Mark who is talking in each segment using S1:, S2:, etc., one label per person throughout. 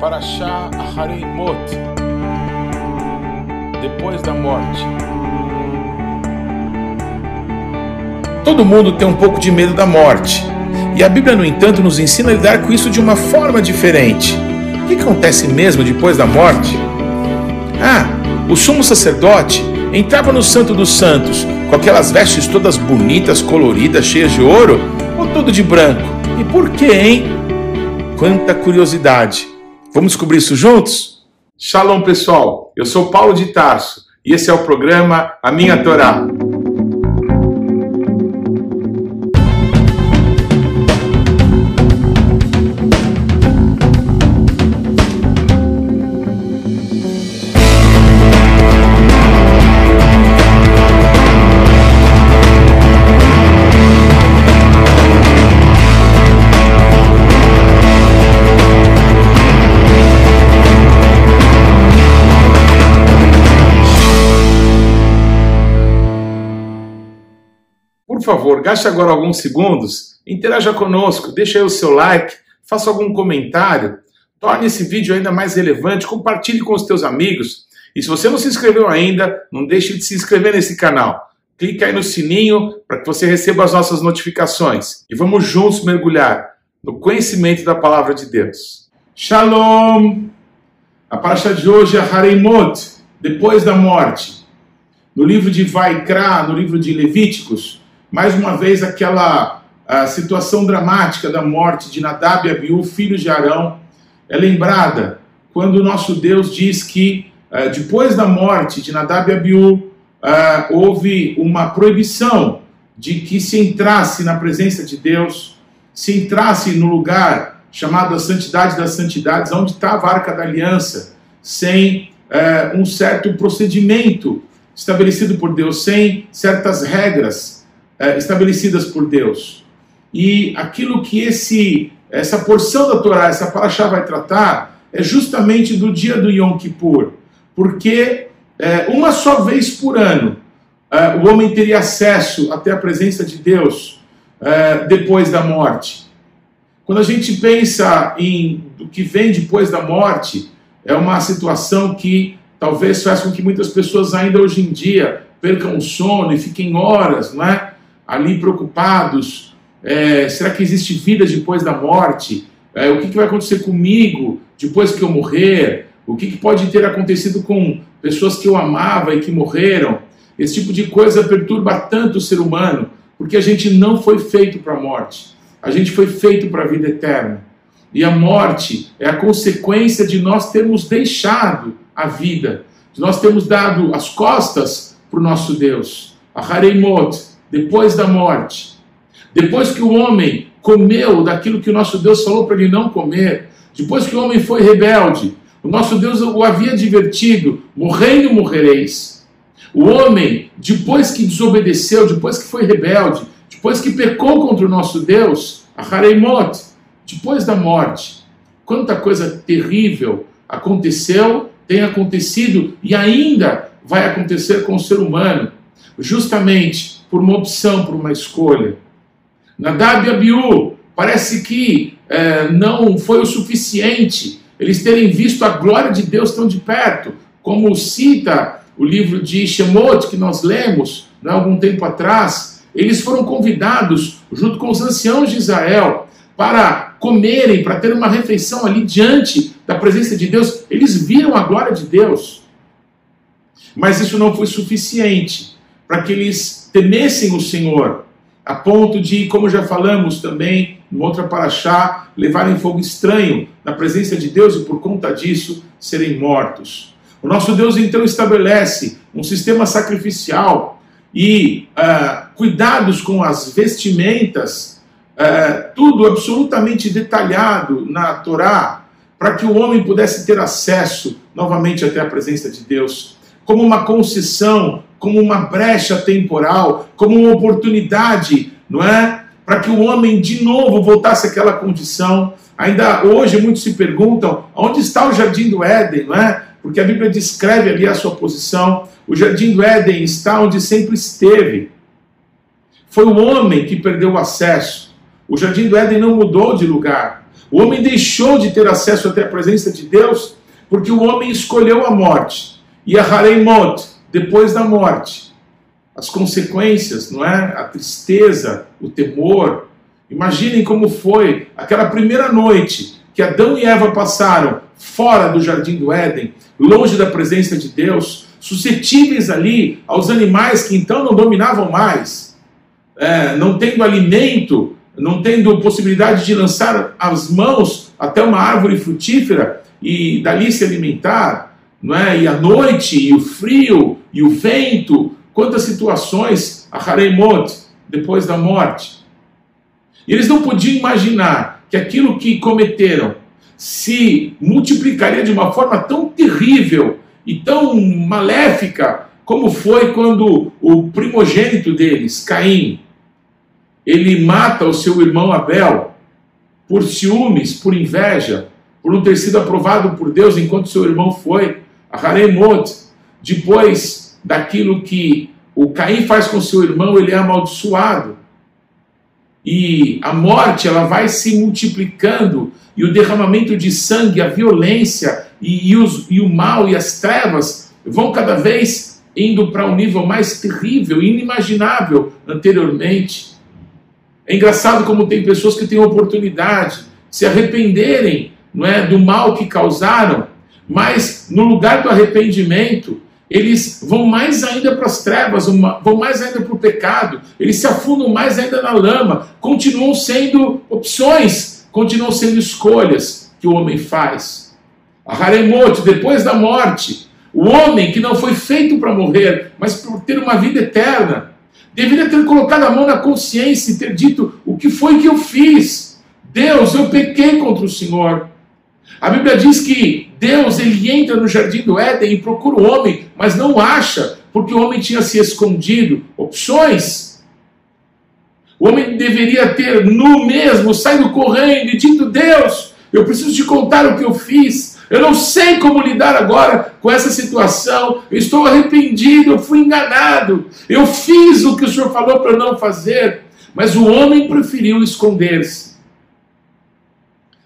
S1: Parashá Hareimot Depois da morte. Todo mundo tem um pouco de medo da morte. E a Bíblia, no entanto, nos ensina a lidar com isso de uma forma diferente. O que acontece mesmo depois da morte? Ah, o sumo sacerdote entrava no Santo dos Santos com aquelas vestes todas bonitas, coloridas, cheias de ouro, ou tudo de branco? E por quê, hein? Quanta curiosidade! Vamos descobrir isso juntos? Shalom, pessoal! Eu sou Paulo de Tarso e esse é o programa A Minha Torá. Favor, gaste agora alguns segundos, interaja conosco, deixe aí o seu like, faça algum comentário, torne esse vídeo ainda mais relevante, compartilhe com os teus amigos. E se você não se inscreveu ainda, não deixe de se inscrever nesse canal. Clique aí no sininho para que você receba as nossas notificações. E vamos juntos mergulhar no conhecimento da palavra de Deus. Shalom! A paraxa de hoje é Hareimot, depois da morte. No livro de Vaikra, no livro de Levíticos, mais uma vez aquela situação dramática da morte de Nadab e Abiú, filhos de Arão, é lembrada quando o nosso Deus diz que uh, depois da morte de Nadab e Abiú, uh, houve uma proibição de que se entrasse na presença de Deus, se entrasse no lugar chamado a Santidade das Santidades, onde estava a Arca da Aliança, sem uh, um certo procedimento estabelecido por Deus, sem certas regras é, estabelecidas por Deus. E aquilo que esse essa porção da Torá, essa paraxá vai tratar, é justamente do dia do Yom Kippur, porque é, uma só vez por ano é, o homem teria acesso até a presença de Deus depois da morte. Quando a gente pensa em o que vem depois da morte, é uma situação que talvez faça com que muitas pessoas ainda hoje em dia percam o sono e fiquem horas, não é? Ali preocupados: é, será que existe vida depois da morte? É, o que, que, vai acontecer comigo depois que eu morrer? O que, que pode ter acontecido com pessoas que eu amava e que morreram? Esse tipo de coisa perturba tanto o ser humano, porque a gente não foi feito para a morte, a gente foi feito para a vida eterna. E a morte é a consequência de nós termos deixado a vida, de nós termos dado as costas para o nosso Deus. A Hareimot, depois da morte, depois que o homem comeu daquilo que o nosso Deus falou para ele não comer, depois que o homem foi rebelde, o nosso Deus o havia advertido: morrendo morrereis. O homem, depois que desobedeceu, depois que foi rebelde, depois que pecou contra o nosso Deus, a Hareimot, depois da morte, quanta coisa terrível aconteceu, tem acontecido e ainda vai acontecer com o ser humano, justamente por uma opção, por uma escolha. Nadab e Abiú, parece que é, não foi o suficiente eles terem visto a glória de Deus tão de perto, como cita o livro de Shemot, que nós lemos né, algum tempo atrás. Eles foram convidados, junto com os anciãos de Israel, para comerem, para ter uma refeição ali diante da presença de Deus. Eles viram a glória de Deus. Mas isso não foi suficiente para que eles temessem o Senhor, a ponto de, como já falamos também, em outra paraxá, levarem fogo estranho na presença de Deus e por conta disso serem mortos. O nosso Deus então estabelece um sistema sacrificial e uh, cuidados com as vestimentas, uh, tudo absolutamente detalhado na Torá, para que o homem pudesse ter acesso novamente até a presença de Deus, como uma concessão como uma brecha temporal, como uma oportunidade, não é? Para que o homem de novo voltasse àquela condição. Ainda hoje muitos se perguntam onde está o jardim do Éden, não é? Porque a Bíblia descreve ali a sua posição. O jardim do Éden está onde sempre esteve. Foi o homem que perdeu o acesso. O jardim do Éden não mudou de lugar. O homem deixou de ter acesso até a presença de Deus porque o homem escolheu a morte. E a Hareimot, depois da morte. As consequências, não é? A tristeza, o temor. Imaginem como foi aquela primeira noite que Adão e Eva passaram fora do jardim do Éden, longe da presença de Deus, suscetíveis ali aos animais que então não dominavam mais, é, não tendo alimento, não tendo possibilidade de lançar as mãos até uma árvore frutífera e dali se alimentar, não é? E a noite, e o frio, e o vento, quantas situações, a Hareimot, depois da morte. Eles não podiam imaginar que aquilo que cometeram se multiplicaria de uma forma tão terrível e tão maléfica como foi quando o primogênito deles, Caim, ele mata o seu irmão Abel por ciúmes, por inveja, por não ter sido aprovado por Deus enquanto seu irmão foi, a Haremot, depois daquilo que o Caim faz com seu irmão, ele é amaldiçoado. E a morte ela vai se multiplicando, e o derramamento de sangue, a violência e, e, os, e o mal e as trevas vão cada vez indo para um nível mais terrível, inimaginável anteriormente. É engraçado como tem pessoas que têm oportunidade de se arrependerem não é, do mal que causaram, mas no lugar do arrependimento, eles vão mais ainda para as trevas, vão mais ainda para o pecado, eles se afundam mais ainda na lama, continuam sendo opções, continuam sendo escolhas que o homem faz. A Haremot, depois da morte, o homem que não foi feito para morrer, mas para ter uma vida eterna, deveria ter colocado a mão na consciência e ter dito: o que foi que eu fiz? Deus, eu pequei contra o Senhor. A Bíblia diz que Deus ele entra no jardim do Éden e procura o homem, mas não acha, porque o homem tinha se escondido. Opções. O homem deveria ter nu mesmo, saído correndo e dito: Deus, eu preciso te contar o que eu fiz. Eu não sei como lidar agora com essa situação. Eu estou arrependido, eu fui enganado. Eu fiz o que o Senhor falou para não fazer. Mas o homem preferiu esconder-se.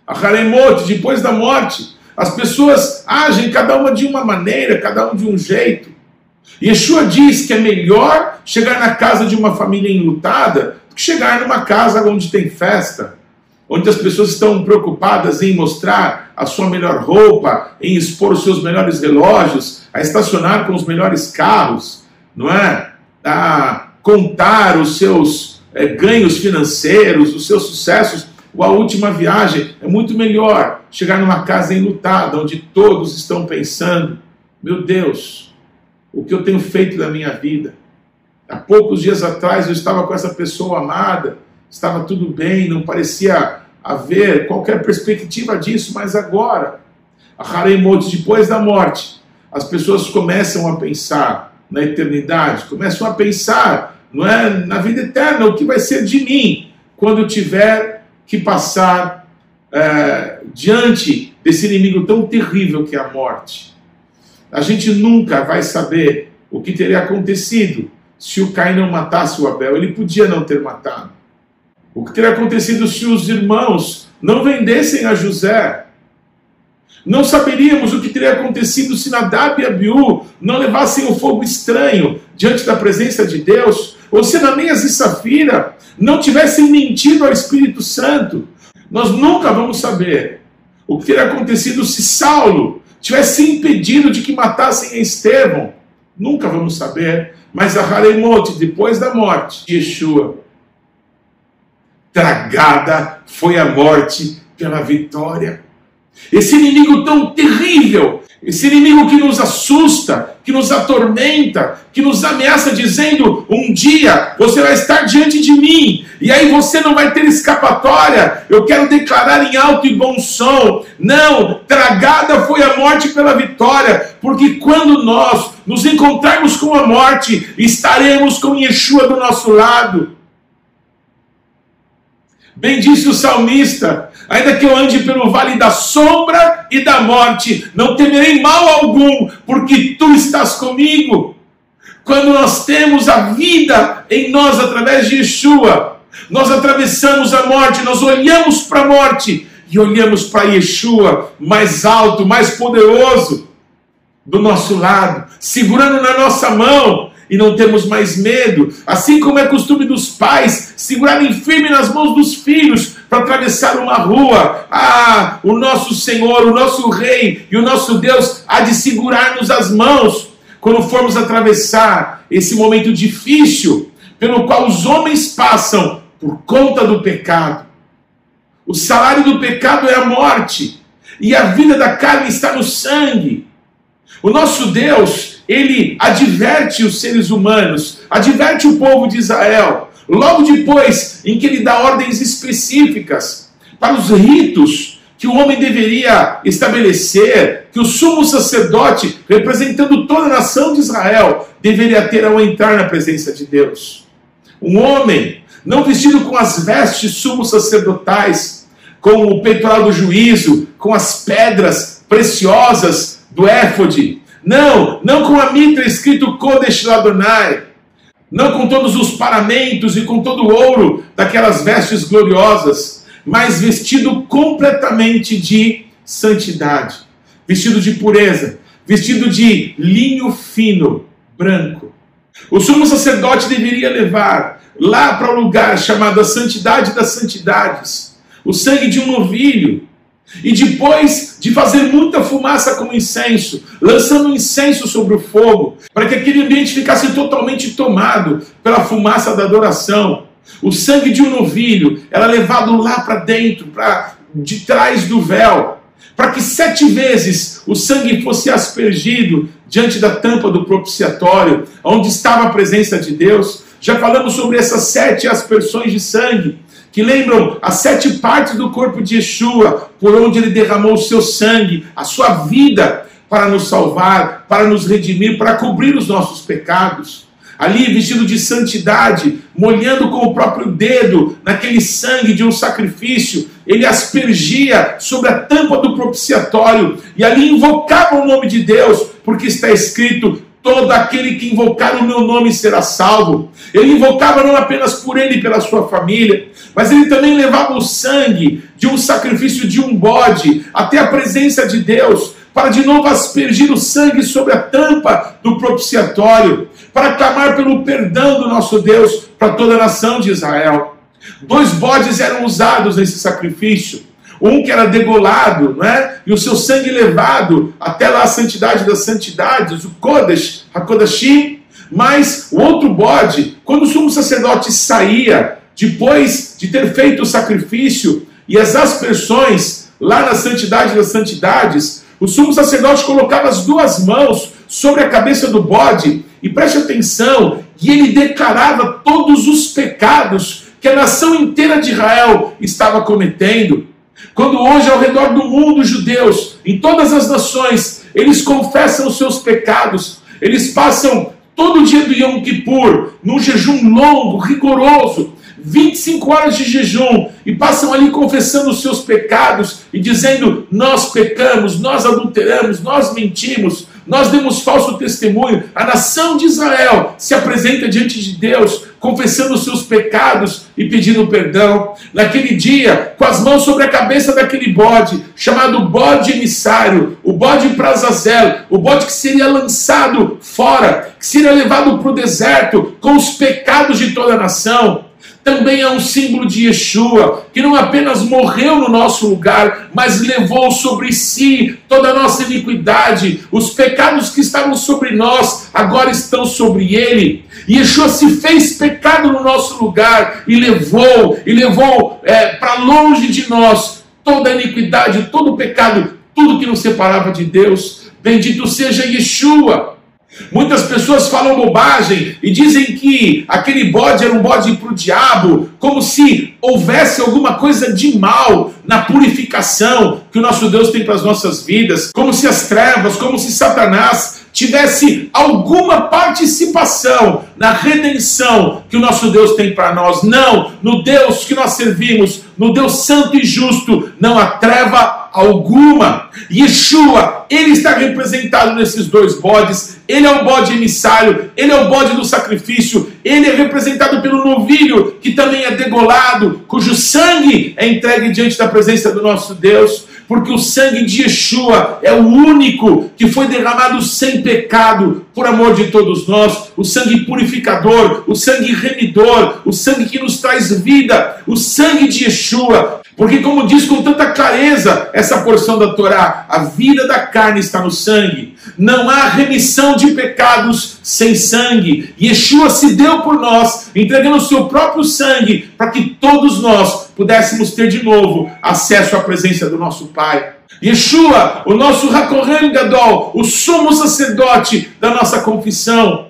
S1: A Haremot, depois da morte, as pessoas agem cada uma de uma maneira, cada um de um jeito. Yeshua diz que é melhor chegar na casa de uma família enlutada do que chegar numa casa onde tem festa, onde as pessoas estão preocupadas em mostrar a sua melhor roupa, em expor os seus melhores relógios, a estacionar com os melhores carros, não é? A contar os seus é, ganhos financeiros, os seus sucessos ou a última viagem, é muito melhor chegar numa casa enlutada, onde todos estão pensando: meu Deus, o que eu tenho feito da minha vida? Há poucos dias atrás eu estava com essa pessoa amada, estava tudo bem, não parecia haver qualquer perspectiva disso, mas agora, a Haremot, depois da morte, as pessoas começam a pensar na eternidade, começam a pensar não é, na vida eterna, o que vai ser de mim quando eu tiver que passar é, diante desse inimigo tão terrível que é a morte. A gente nunca vai saber o que teria acontecido se o Caim não matasse o Abel. Ele podia não ter matado. O que teria acontecido se os irmãos não vendessem a José? Não saberíamos o que teria acontecido se Nadab e Abiú não levassem o fogo estranho diante da presença de Deus, ou se Ananias e Safira não tivessem mentido ao Espírito Santo. Nós nunca vamos saber o que teria acontecido se Saulo tivesse impedido de que matassem Estevão. Nunca vamos saber. Mas a Haremote, depois da morte de Yeshua, tragada foi a morte pela vitória. Esse inimigo tão terrível, esse inimigo que nos assusta, que nos atormenta, que nos ameaça, dizendo: um dia você vai estar diante de mim, e aí você não vai ter escapatória. Eu quero declarar em alto e bom som: não, tragada foi a morte pela vitória, porque quando nós nos encontrarmos com a morte, estaremos com Yeshua do nosso lado. Bem disse o salmista: ainda que eu ande pelo vale da sombra e da morte, não temerei mal algum, porque tu estás comigo. Quando nós temos a vida em nós através de Yeshua, nós atravessamos a morte, nós olhamos para a morte e olhamos para Yeshua mais alto, mais poderoso do nosso lado, segurando na nossa mão e não temos mais medo, assim como é costume dos pais segurarem firme nas mãos dos filhos para atravessar uma rua. Ah, o nosso Senhor, o nosso Rei e o nosso Deus há de segurar-nos as mãos quando formos atravessar esse momento difícil pelo qual os homens passam por conta do pecado. O salário do pecado é a morte, e a vida da carne está no sangue. O nosso Deus, ele adverte os seres humanos, adverte o povo de Israel, logo depois em que ele dá ordens específicas para os ritos que o homem deveria estabelecer, que o sumo sacerdote, representando toda a nação de Israel, deveria ter ao entrar na presença de Deus. Um homem, não vestido com as vestes sumos sacerdotais, com o peitoral do juízo, com as pedras preciosas do éfode. Não, não com a mitra escrito Kodesh Ladonai. Não com todos os paramentos e com todo o ouro daquelas vestes gloriosas, mas vestido completamente de santidade, vestido de pureza, vestido de linho fino, branco. O sumo sacerdote deveria levar lá para o um lugar chamado a Santidade das Santidades o sangue de um novilho e depois de fazer muita fumaça como incenso, lançando incenso sobre o fogo, para que aquele ambiente ficasse totalmente tomado pela fumaça da adoração. O sangue de um novilho era levado lá para dentro, para de trás do véu, para que sete vezes o sangue fosse aspergido diante da tampa do propiciatório, onde estava a presença de Deus. Já falamos sobre essas sete aspersões de sangue que lembram as sete partes do corpo de Yeshua, por onde ele derramou o seu sangue, a sua vida, para nos salvar, para nos redimir, para cobrir os nossos pecados. Ali, vestido de santidade, molhando com o próprio dedo naquele sangue de um sacrifício, ele aspergia sobre a tampa do propiciatório e ali invocava o nome de Deus, porque está escrito: todo aquele que invocar o meu nome será salvo. Ele invocava não apenas por ele e pela sua família, mas ele também levava o sangue de um sacrifício de um bode até a presença de Deus, para de novo aspergir o sangue sobre a tampa do propiciatório, para clamar pelo perdão do nosso Deus para toda a nação de Israel. Dois bodes eram usados nesse sacrifício um que era degolado, não é? e o seu sangue levado até lá a santidade das santidades, o Kodesh, HaKodashim, mas o outro bode, quando o sumo sacerdote saía, depois de ter feito o sacrifício e as aspersões lá na santidade das santidades, o sumo sacerdote colocava as duas mãos sobre a cabeça do bode, e preste atenção, e ele declarava todos os pecados que a nação inteira de Israel estava cometendo. Quando hoje ao redor do mundo, judeus, em todas as nações, eles confessam os seus pecados, eles passam todo o dia do Yom Kippur num jejum longo, rigoroso, 25 horas de jejum e passam ali confessando os seus pecados e dizendo: Nós pecamos, nós adulteramos, nós mentimos, nós demos falso testemunho. A nação de Israel se apresenta diante de Deus, confessando os seus pecados e pedindo perdão. Naquele dia, com as mãos sobre a cabeça daquele bode, chamado bode emissário, o bode Prazazel, o bode que seria lançado fora, que seria levado para o deserto com os pecados de toda a nação também é um símbolo de Yeshua, que não apenas morreu no nosso lugar, mas levou sobre si toda a nossa iniquidade. Os pecados que estavam sobre nós agora estão sobre ele. Yeshua se fez pecado no nosso lugar e levou, e levou é, para longe de nós toda a iniquidade, todo o pecado, tudo que nos separava de Deus. Bendito seja Yeshua. Muitas pessoas falam bobagem e dizem que aquele bode era um bode para o diabo, como se houvesse alguma coisa de mal na purificação que o nosso Deus tem para as nossas vidas, como se as trevas, como se Satanás tivesse alguma participação na redenção que o nosso Deus tem para nós. Não, no Deus que nós servimos, no Deus santo e justo, não há treva alguma. Yeshua, ele está representado nesses dois bodes. Ele é o bode emissário, ele é o bode do sacrifício, ele é representado pelo novilho, que também é degolado, cujo sangue é entregue diante da presença do nosso Deus porque o sangue de Yeshua é o único que foi derramado sem pecado por amor de todos nós, o sangue purificador, o sangue remidor, o sangue que nos traz vida, o sangue de Yeshua. Porque, como diz com tanta clareza essa porção da Torá, a vida da carne está no sangue. Não há remissão de pecados sem sangue. Yeshua se deu por nós, entregando o seu próprio sangue, para que todos nós pudéssemos ter de novo acesso à presença do nosso Pai. Yeshua, o nosso Hakohen Gadol, o sumo sacerdote da nossa confissão,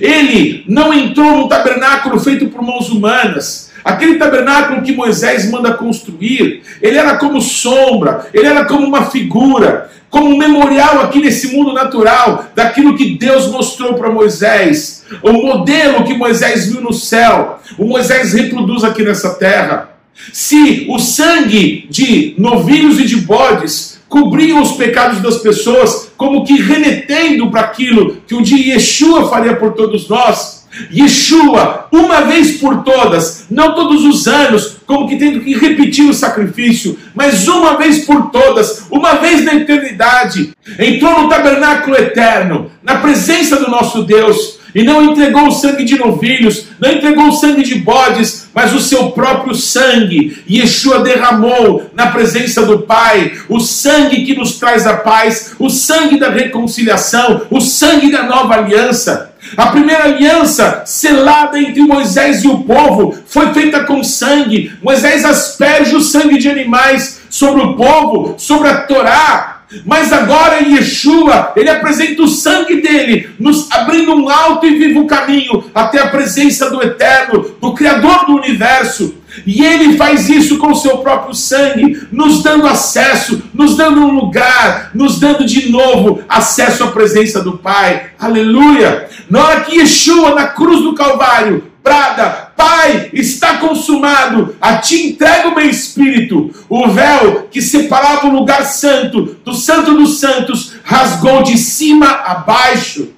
S1: ele não entrou no tabernáculo feito por mãos humanas. Aquele tabernáculo que Moisés manda construir, ele era como sombra, ele era como uma figura, como um memorial aqui nesse mundo natural daquilo que Deus mostrou para Moisés, o modelo que Moisés viu no céu, o Moisés reproduz aqui nessa terra. Se o sangue de novilhos e de bodes cobriam os pecados das pessoas, como que remetendo para aquilo que um dia Yeshua faria por todos nós, Yeshua, uma vez por todas, não todos os anos, como que tendo que repetir o sacrifício, mas uma vez por todas, uma vez na eternidade, entrou no tabernáculo eterno, na presença do nosso Deus, e não entregou o sangue de novilhos, não entregou o sangue de bodes, mas o seu próprio sangue. Yeshua derramou na presença do Pai o sangue que nos traz a paz, o sangue da reconciliação, o sangue da nova aliança. A primeira aliança selada entre Moisés e o povo foi feita com sangue. Moisés asperge o sangue de animais sobre o povo, sobre a Torá, mas agora em Yeshua, ele apresenta o sangue dele, nos abrindo um alto e vivo caminho até a presença do Eterno, do Criador do universo. E ele faz isso com o seu próprio sangue, nos dando acesso, nos dando um lugar, nos dando de novo acesso à presença do Pai. Aleluia! Na hora que Yeshua, na cruz do Calvário, brada: Pai, está consumado, a ti entrego o meu espírito. O véu que separava o lugar santo do santo dos santos rasgou de cima a baixo.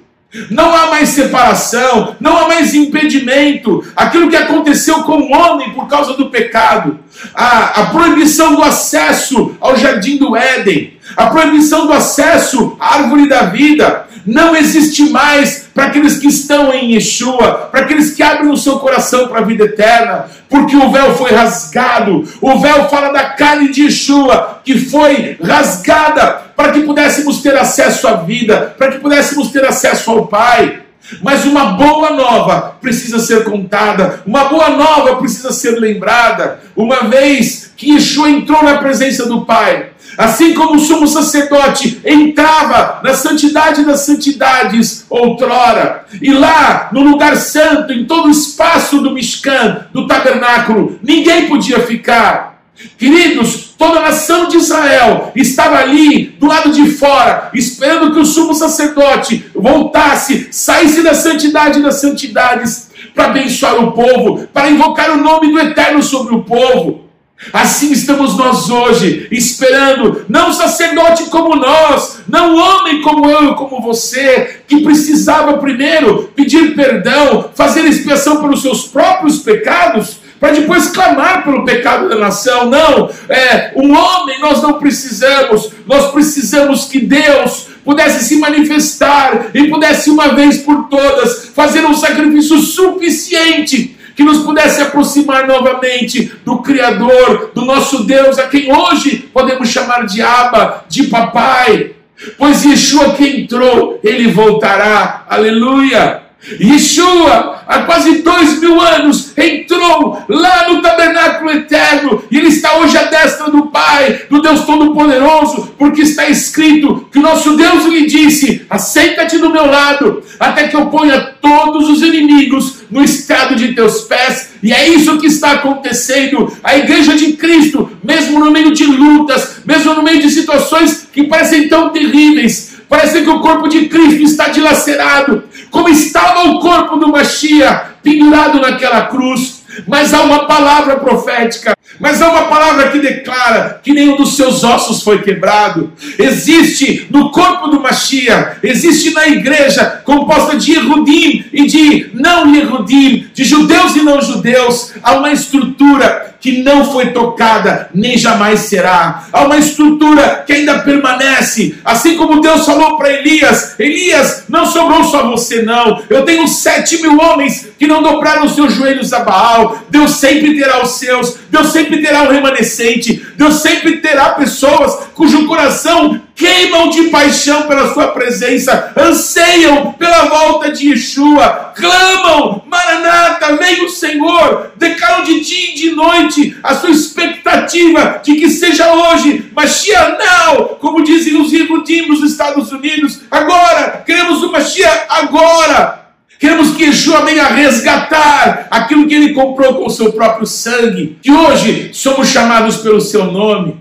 S1: Não há mais separação, não há mais impedimento. Aquilo que aconteceu com o homem por causa do pecado, a, a proibição do acesso ao jardim do Éden, a proibição do acesso à árvore da vida, não existe mais para aqueles que estão em Yeshua, para aqueles que abrem o seu coração para a vida eterna, porque o véu foi rasgado. O véu fala da carne de Yeshua, que foi rasgada para que pudéssemos ter acesso à vida, para que pudéssemos ter acesso ao Pai. Mas uma boa nova precisa ser contada, uma boa nova precisa ser lembrada. Uma vez que Yeshua entrou na presença do Pai, Assim como o sumo sacerdote entrava na santidade das santidades outrora, e lá no lugar santo, em todo o espaço do Mishkan, do tabernáculo, ninguém podia ficar. Queridos, toda a nação de Israel estava ali do lado de fora, esperando que o sumo sacerdote voltasse, saísse da santidade das santidades, para abençoar o povo, para invocar o nome do Eterno sobre o povo. Assim estamos nós hoje, esperando, não sacerdote como nós, não homem como eu, como você, que precisava primeiro pedir perdão, fazer expiação pelos seus próprios pecados, para depois clamar pelo pecado da nação. Não, é um homem nós não precisamos, nós precisamos que Deus pudesse se manifestar e pudesse uma vez por todas fazer um sacrifício suficiente que nos pudesse aproximar novamente do Criador, do nosso Deus, a quem hoje podemos chamar de Abba, de Papai. Pois Yeshua que entrou, ele voltará. Aleluia! Yeshua, há quase dois mil anos, entrou lá no tabernáculo eterno e ele está hoje à destra do Pai, do Deus Todo-Poderoso, porque está escrito que o nosso Deus lhe disse: Aceita-te do meu lado, até que eu ponha todos os inimigos no estado de teus pés. E é isso que está acontecendo. A igreja de Cristo, mesmo no meio de lutas, mesmo no meio de situações que parecem tão terríveis, Parece que o corpo de Cristo está dilacerado, como estava o corpo do Machia pendurado naquela cruz. Mas há uma palavra profética, mas há uma palavra que declara que nenhum dos seus ossos foi quebrado. Existe no corpo do Machia, existe na igreja composta de Yehudim e de não Yehudim, de judeus e não judeus, há uma estrutura que não foi tocada, nem jamais será. Há uma estrutura que ainda permanece. Assim como Deus falou para Elias: Elias, não sobrou só você, não. Eu tenho sete mil homens que não dobraram seus joelhos a Baal. Deus sempre terá os seus. Deus sempre terá um remanescente. Deus sempre terá pessoas cujo coração queimam de paixão pela sua presença, anseiam pela volta de Yeshua, clamam, Maranata, vem o Senhor, declaram de dia e de noite a sua expectativa de que seja hoje, Mashiach now, como dizem os Ibudim nos Estados Unidos, agora, queremos o Mashiach agora. Queremos que Yeshua venha resgatar aquilo que ele comprou com o seu próprio sangue, que hoje somos chamados pelo seu nome.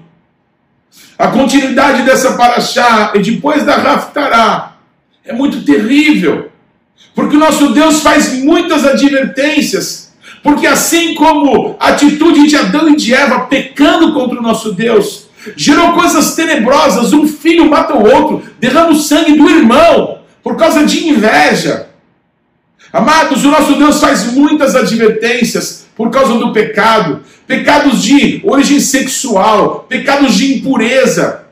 S1: A continuidade dessa paraxá e depois da Raftará é muito terrível, porque o nosso Deus faz muitas advertências, porque assim como a atitude de Adão e de Eva pecando contra o nosso Deus, gerou coisas tenebrosas, um filho mata o outro, derrama o sangue do irmão por causa de inveja. Amados, o nosso Deus faz muitas advertências por causa do pecado, pecados de origem sexual, pecados de impureza.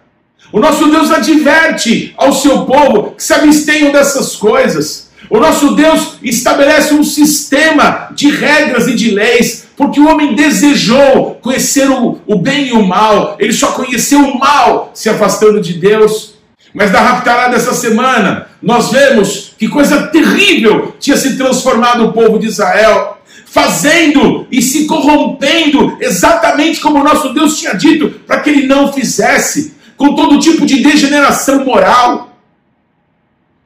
S1: O nosso Deus adverte ao seu povo que se abstenham dessas coisas. O nosso Deus estabelece um sistema de regras e de leis, porque o homem desejou conhecer o, o bem e o mal, ele só conheceu o mal se afastando de Deus. Mas da Raptará dessa semana, nós vemos que coisa terrível tinha se transformado o povo de Israel fazendo e se corrompendo exatamente como o nosso Deus tinha dito para que ele não fizesse, com todo tipo de degeneração moral,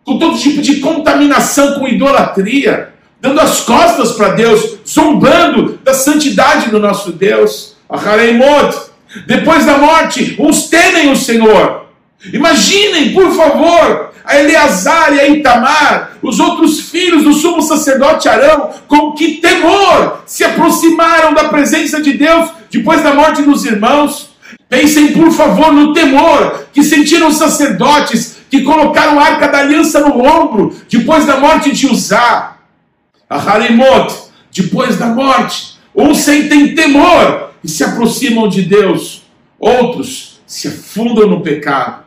S1: com todo tipo de contaminação com idolatria, dando as costas para Deus, zombando da santidade do nosso Deus. Depois da morte, uns temem o Senhor. Imaginem, por favor, a Eleazar e a Itamar, os outros filhos do sumo sacerdote Arão, com que temor se aproximaram da presença de Deus depois da morte dos irmãos. Pensem, por favor, no temor que sentiram os sacerdotes que colocaram a arca da aliança no ombro depois da morte de Uzá. A Harimot, depois da morte, uns sentem temor e se aproximam de Deus, outros se afundam no pecado.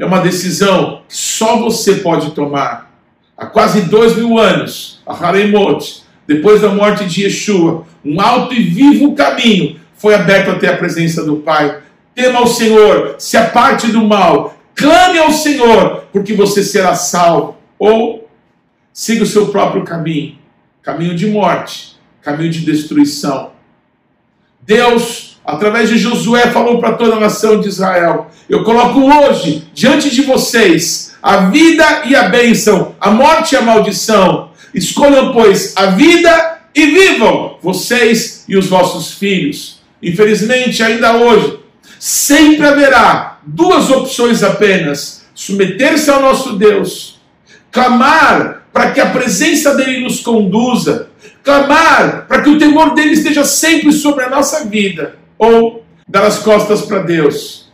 S1: É uma decisão que só você pode tomar. Há quase dois mil anos, a Haremot, depois da morte de Yeshua, um alto e vivo caminho foi aberto até a presença do Pai. Tema ao Senhor, se aparte do mal, clame ao Senhor, porque você será salvo. Ou siga o seu próprio caminho caminho de morte, caminho de destruição. Deus através de Josué, falou para toda a nação de Israel: Eu coloco hoje diante de vocês a vida e a bênção, a morte e a maldição. Escolham, pois, a vida e vivam, vocês e os vossos filhos. Infelizmente, ainda hoje, sempre haverá duas opções apenas: submeter-se ao nosso Deus, clamar para que a presença dele nos conduza, clamar para que o temor dele esteja sempre sobre a nossa vida ou dar as costas para Deus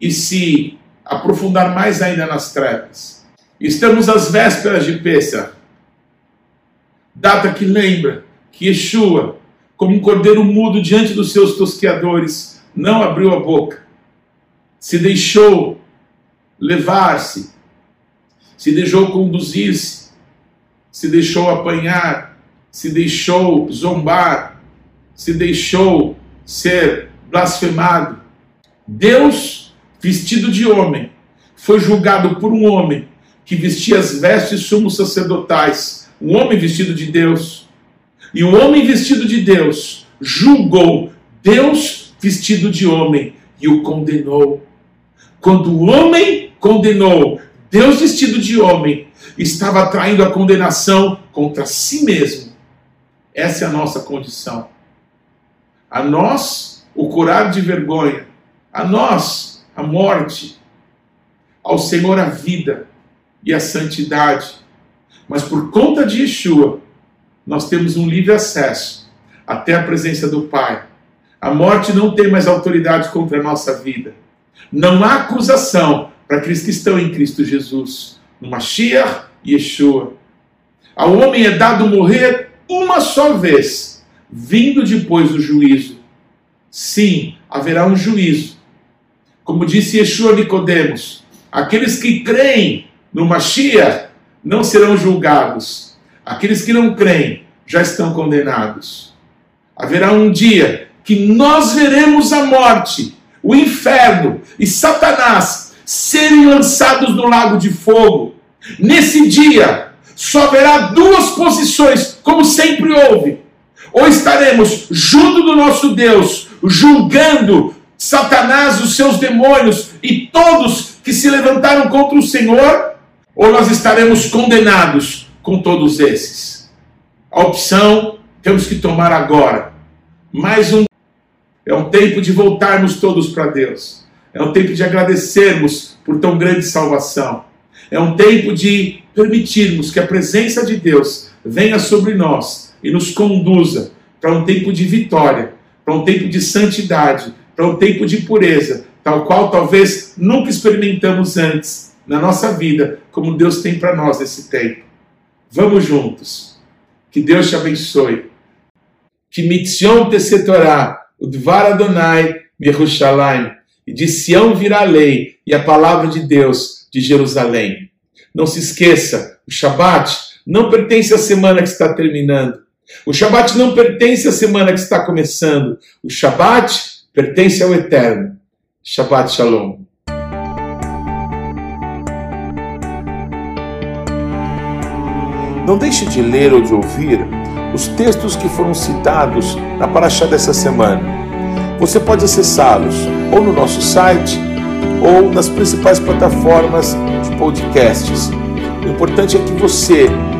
S1: e se aprofundar mais ainda nas trevas. Estamos às vésperas de Pêssar, data que lembra que Yeshua, como um cordeiro mudo diante dos seus tosqueadores, não abriu a boca, se deixou levar-se, se deixou conduzir-se, se deixou apanhar, se deixou zombar, se deixou ser blasfemado. Deus, vestido de homem, foi julgado por um homem que vestia as vestes sumos sacerdotais, um homem vestido de Deus. E o homem vestido de Deus julgou Deus vestido de homem e o condenou. Quando o homem condenou Deus vestido de homem, estava traindo a condenação contra si mesmo. Essa é a nossa condição. A nós, o curar de vergonha. A nós, a morte. ao Senhor a vida e a santidade. Mas por conta de Yeshua, nós temos um livre acesso até a presença do Pai. A morte não tem mais autoridade contra a nossa vida. Não há acusação para aqueles que estão em Cristo Jesus, no Mashiach e Yeshua. Ao homem é dado morrer uma só vez, vindo depois do juízo. Sim, haverá um juízo. Como disse Yeshua Nicodemos, aqueles que creem no Mashiach não serão julgados. Aqueles que não creem já estão condenados. Haverá um dia que nós veremos a morte, o inferno e Satanás serem lançados no lago de fogo. Nesse dia, só haverá duas posições, como sempre houve. Ou estaremos junto do nosso Deus, julgando Satanás, os seus demônios e todos que se levantaram contra o Senhor, ou nós estaremos condenados com todos esses. A opção temos que tomar agora. Mais um é um tempo de voltarmos todos para Deus. É um tempo de agradecermos por tão grande salvação. É um tempo de permitirmos que a presença de Deus venha sobre nós e nos conduza para um tempo de vitória, para um tempo de santidade, para um tempo de pureza, tal qual talvez nunca experimentamos antes na nossa vida, como Deus tem para nós nesse tempo. Vamos juntos. Que Deus te abençoe. Que mitzion te setorá, o dvar Adonai, Yerushalayim, e de Sião virá a lei e a palavra de Deus de Jerusalém. Não se esqueça, o Shabat não pertence à semana que está terminando. O Shabat não pertence à semana que está começando. O Shabat pertence ao Eterno. Shabbat Shalom.
S2: Não deixe de ler ou de ouvir os textos que foram citados na Paraxá dessa semana. Você pode acessá-los ou no nosso site ou nas principais plataformas de podcasts. O importante é que você,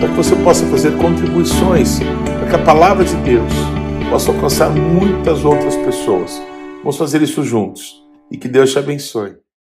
S2: para que você possa fazer contribuições para que a palavra de Deus possa alcançar muitas outras pessoas. Vamos fazer isso juntos e que Deus te abençoe.